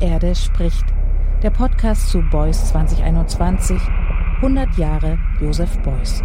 Erde spricht. Der Podcast zu Beuys 2021. 100 Jahre Josef Beuys.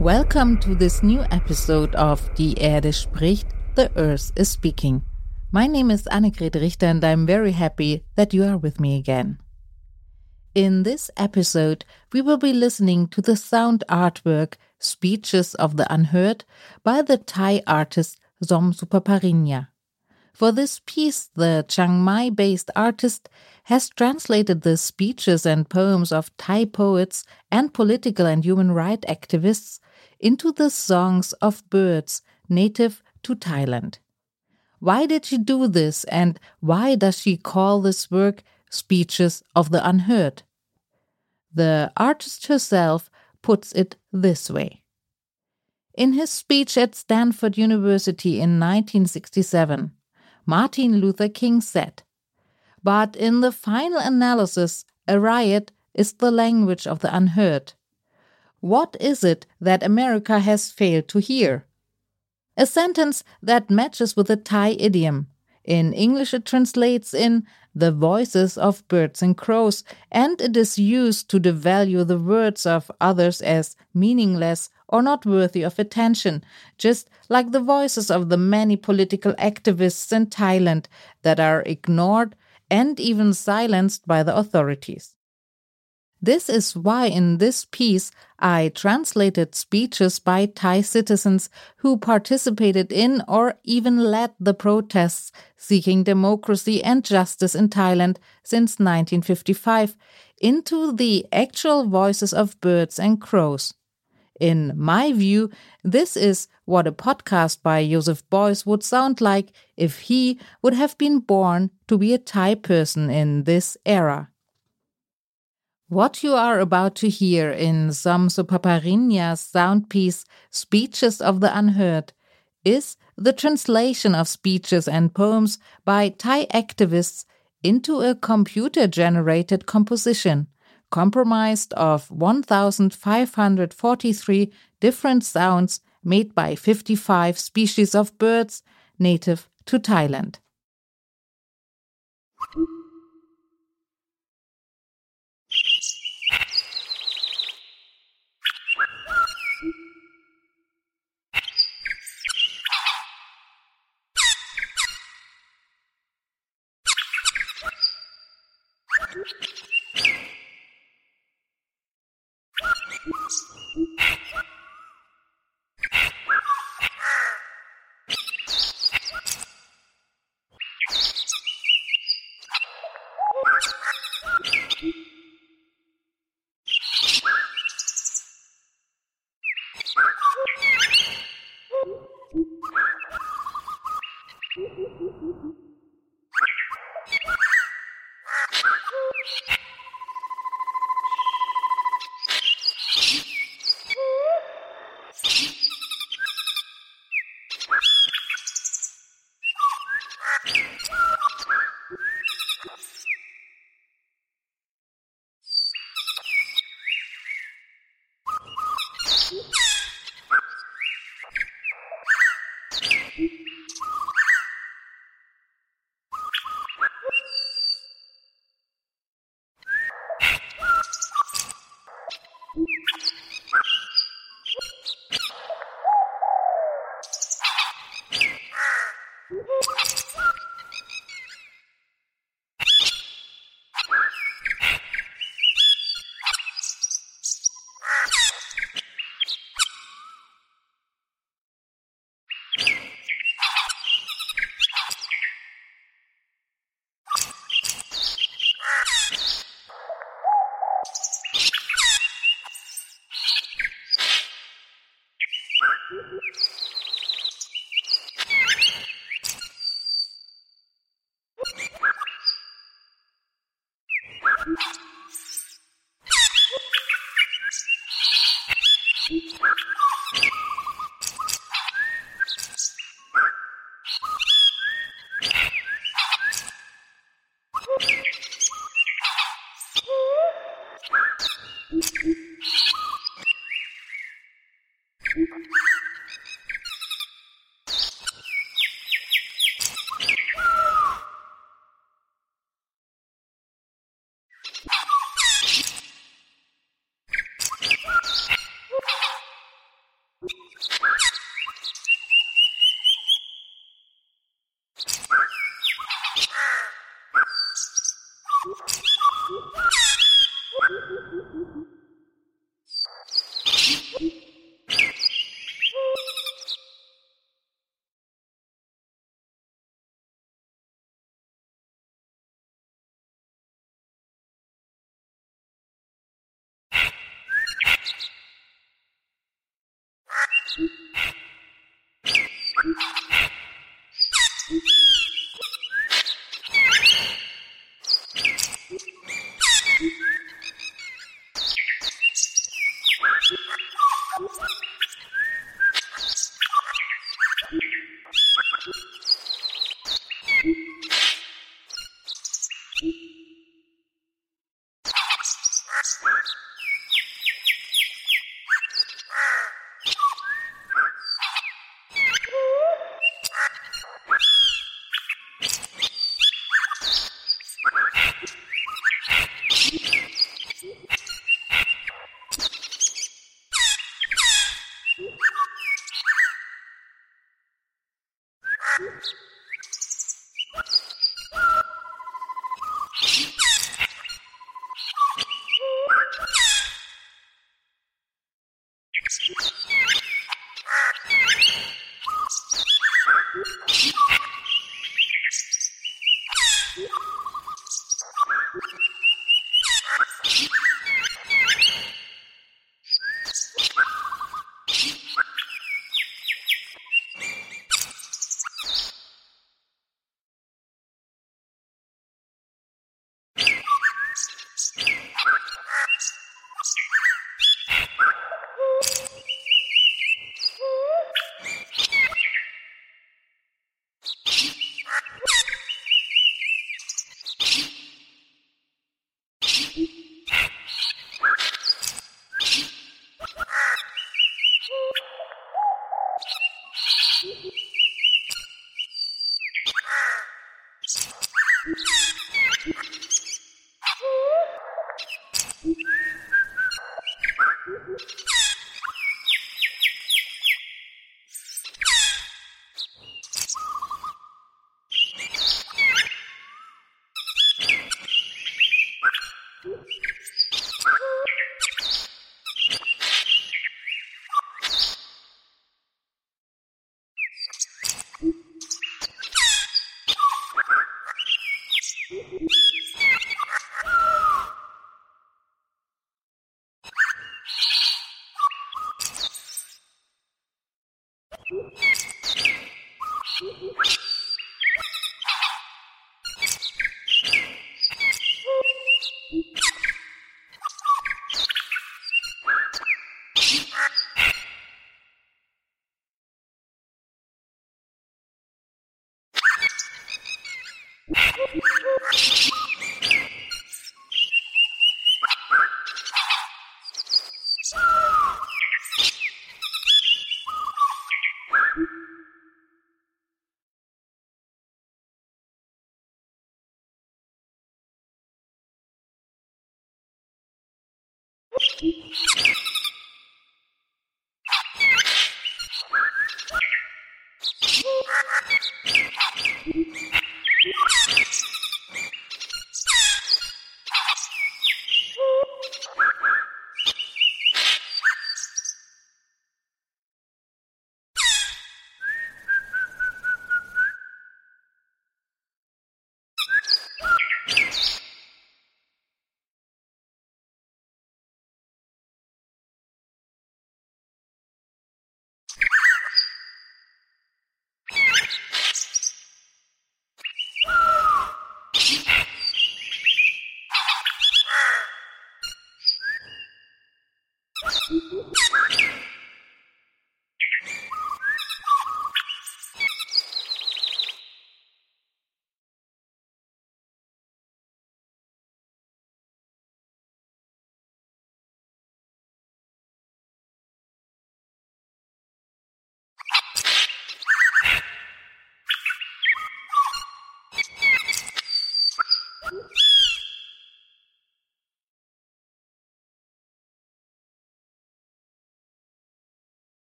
Welcome to this new episode of Die Erde spricht, The Earth is Speaking. My name is Annegret Richter and I'm very happy that you are with me again. In this episode, we will be listening to the sound artwork Speeches of the Unheard by the Thai artist Som Supaparinya. For this piece, the Chiang Mai based artist has translated the speeches and poems of Thai poets and political and human rights activists into the songs of birds native to Thailand. Why did she do this, and why does she call this work Speeches of the Unheard. The artist herself puts it this way. In his speech at Stanford University in 1967, Martin Luther King said, But in the final analysis, a riot is the language of the unheard. What is it that America has failed to hear? A sentence that matches with the Thai idiom. In English, it translates in the voices of birds and crows, and it is used to devalue the words of others as meaningless or not worthy of attention, just like the voices of the many political activists in Thailand that are ignored and even silenced by the authorities. This is why in this piece I translated speeches by Thai citizens who participated in or even led the protests seeking democracy and justice in Thailand since 1955 into the actual voices of birds and crows. In my view, this is what a podcast by Joseph Beuys would sound like if he would have been born to be a Thai person in this era. What you are about to hear in Som Supaparinyas sound piece Speeches of the Unheard is the translation of speeches and poems by Thai activists into a computer generated composition comprised of 1,543 different sounds made by 55 species of birds native to Thailand.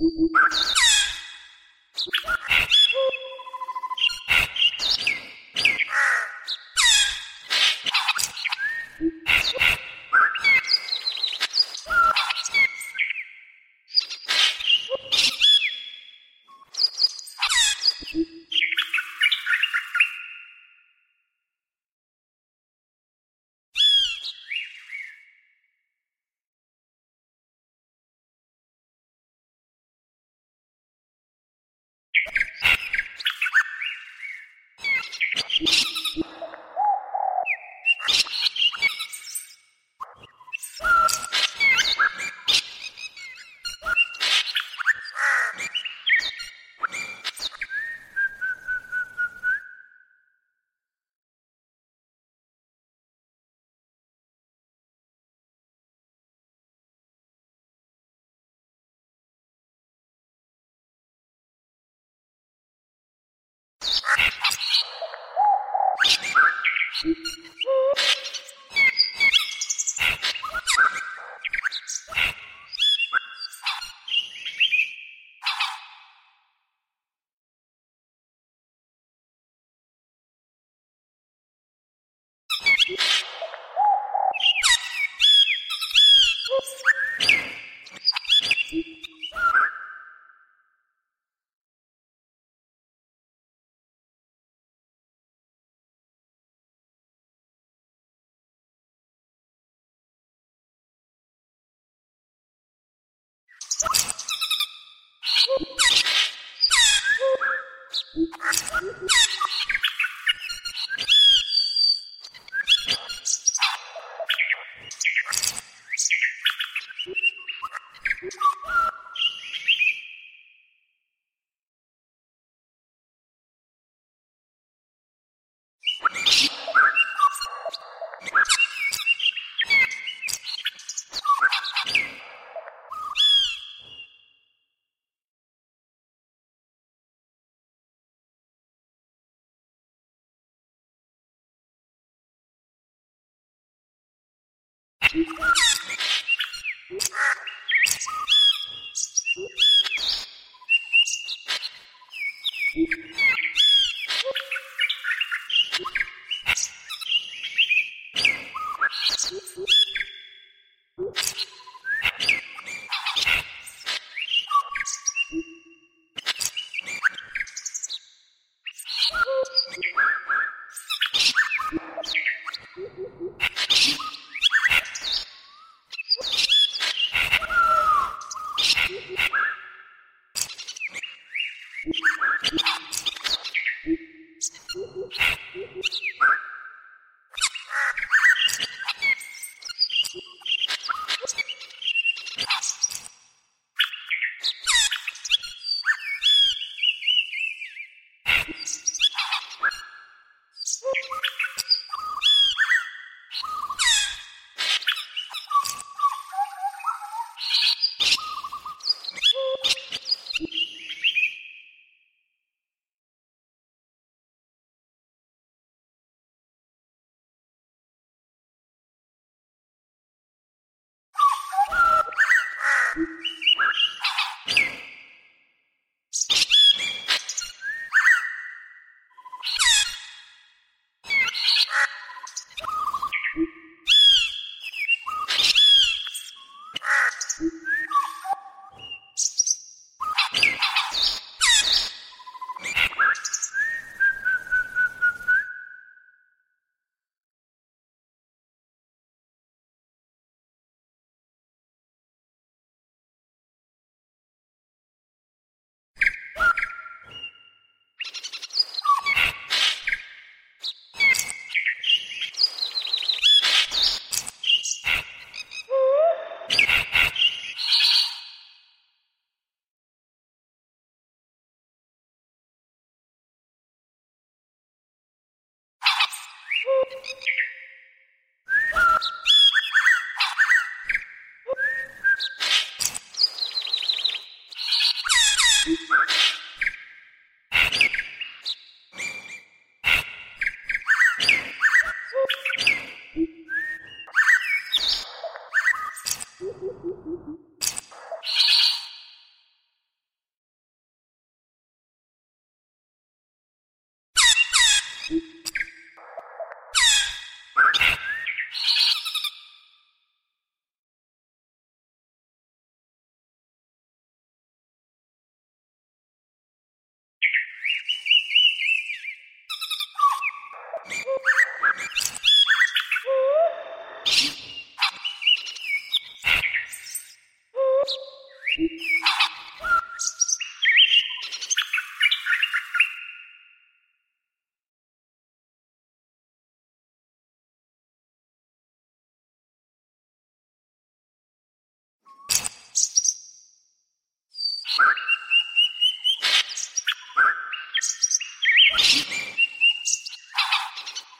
you.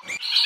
You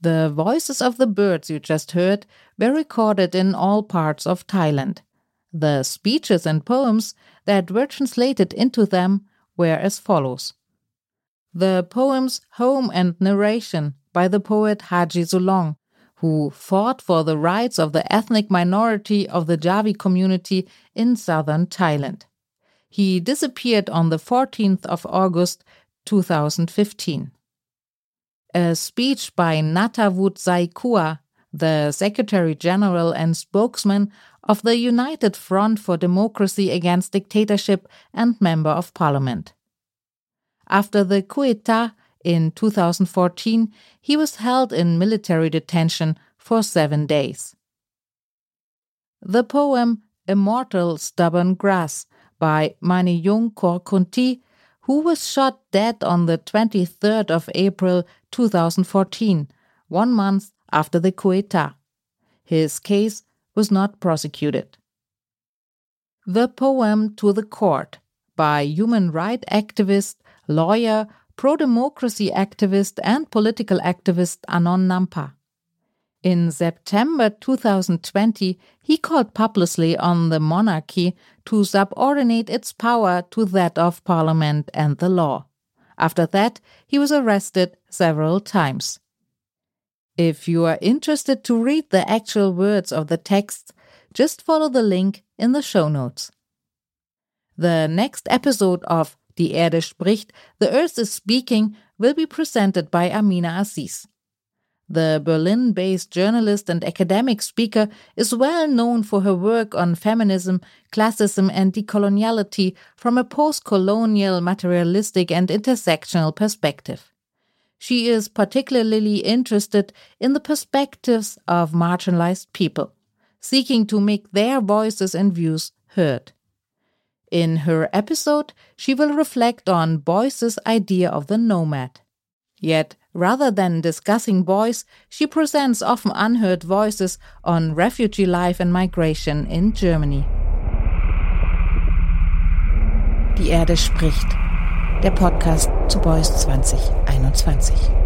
The voices of the birds you just heard were recorded in all parts of Thailand. The speeches and poems that were translated into them were as follows The poems Home and Narration by the poet Haji Sulong, who fought for the rights of the ethnic minority of the Javi community in southern Thailand. He disappeared on the 14th of August 2015 a speech by Nattawut Saikua, the Secretary General and spokesman of the United Front for Democracy Against Dictatorship and Member of Parliament. After the coup d'etat in 2014, he was held in military detention for seven days. The poem Immortal Stubborn Grass by Maniyung Korkunti who was shot dead on the 23rd of April 2014, one month after the coup d'etat. His case was not prosecuted. The poem To the Court by human rights activist, lawyer, pro democracy activist, and political activist Anon Nampa. In September 2020, he called publicly on the monarchy to subordinate its power to that of parliament and the law. After that, he was arrested several times. If you are interested to read the actual words of the text, just follow the link in the show notes. The next episode of Die Erde spricht, The Earth is Speaking, will be presented by Amina Aziz. The Berlin based journalist and academic speaker is well known for her work on feminism, classism, and decoloniality from a post colonial, materialistic, and intersectional perspective. She is particularly interested in the perspectives of marginalized people, seeking to make their voices and views heard. In her episode, she will reflect on Beuys's idea of the nomad. Yet, Rather than discussing Beuys, she presents often unheard voices on refugee life and migration in Germany. Die Erde spricht. Der Podcast zu Beuys 2021.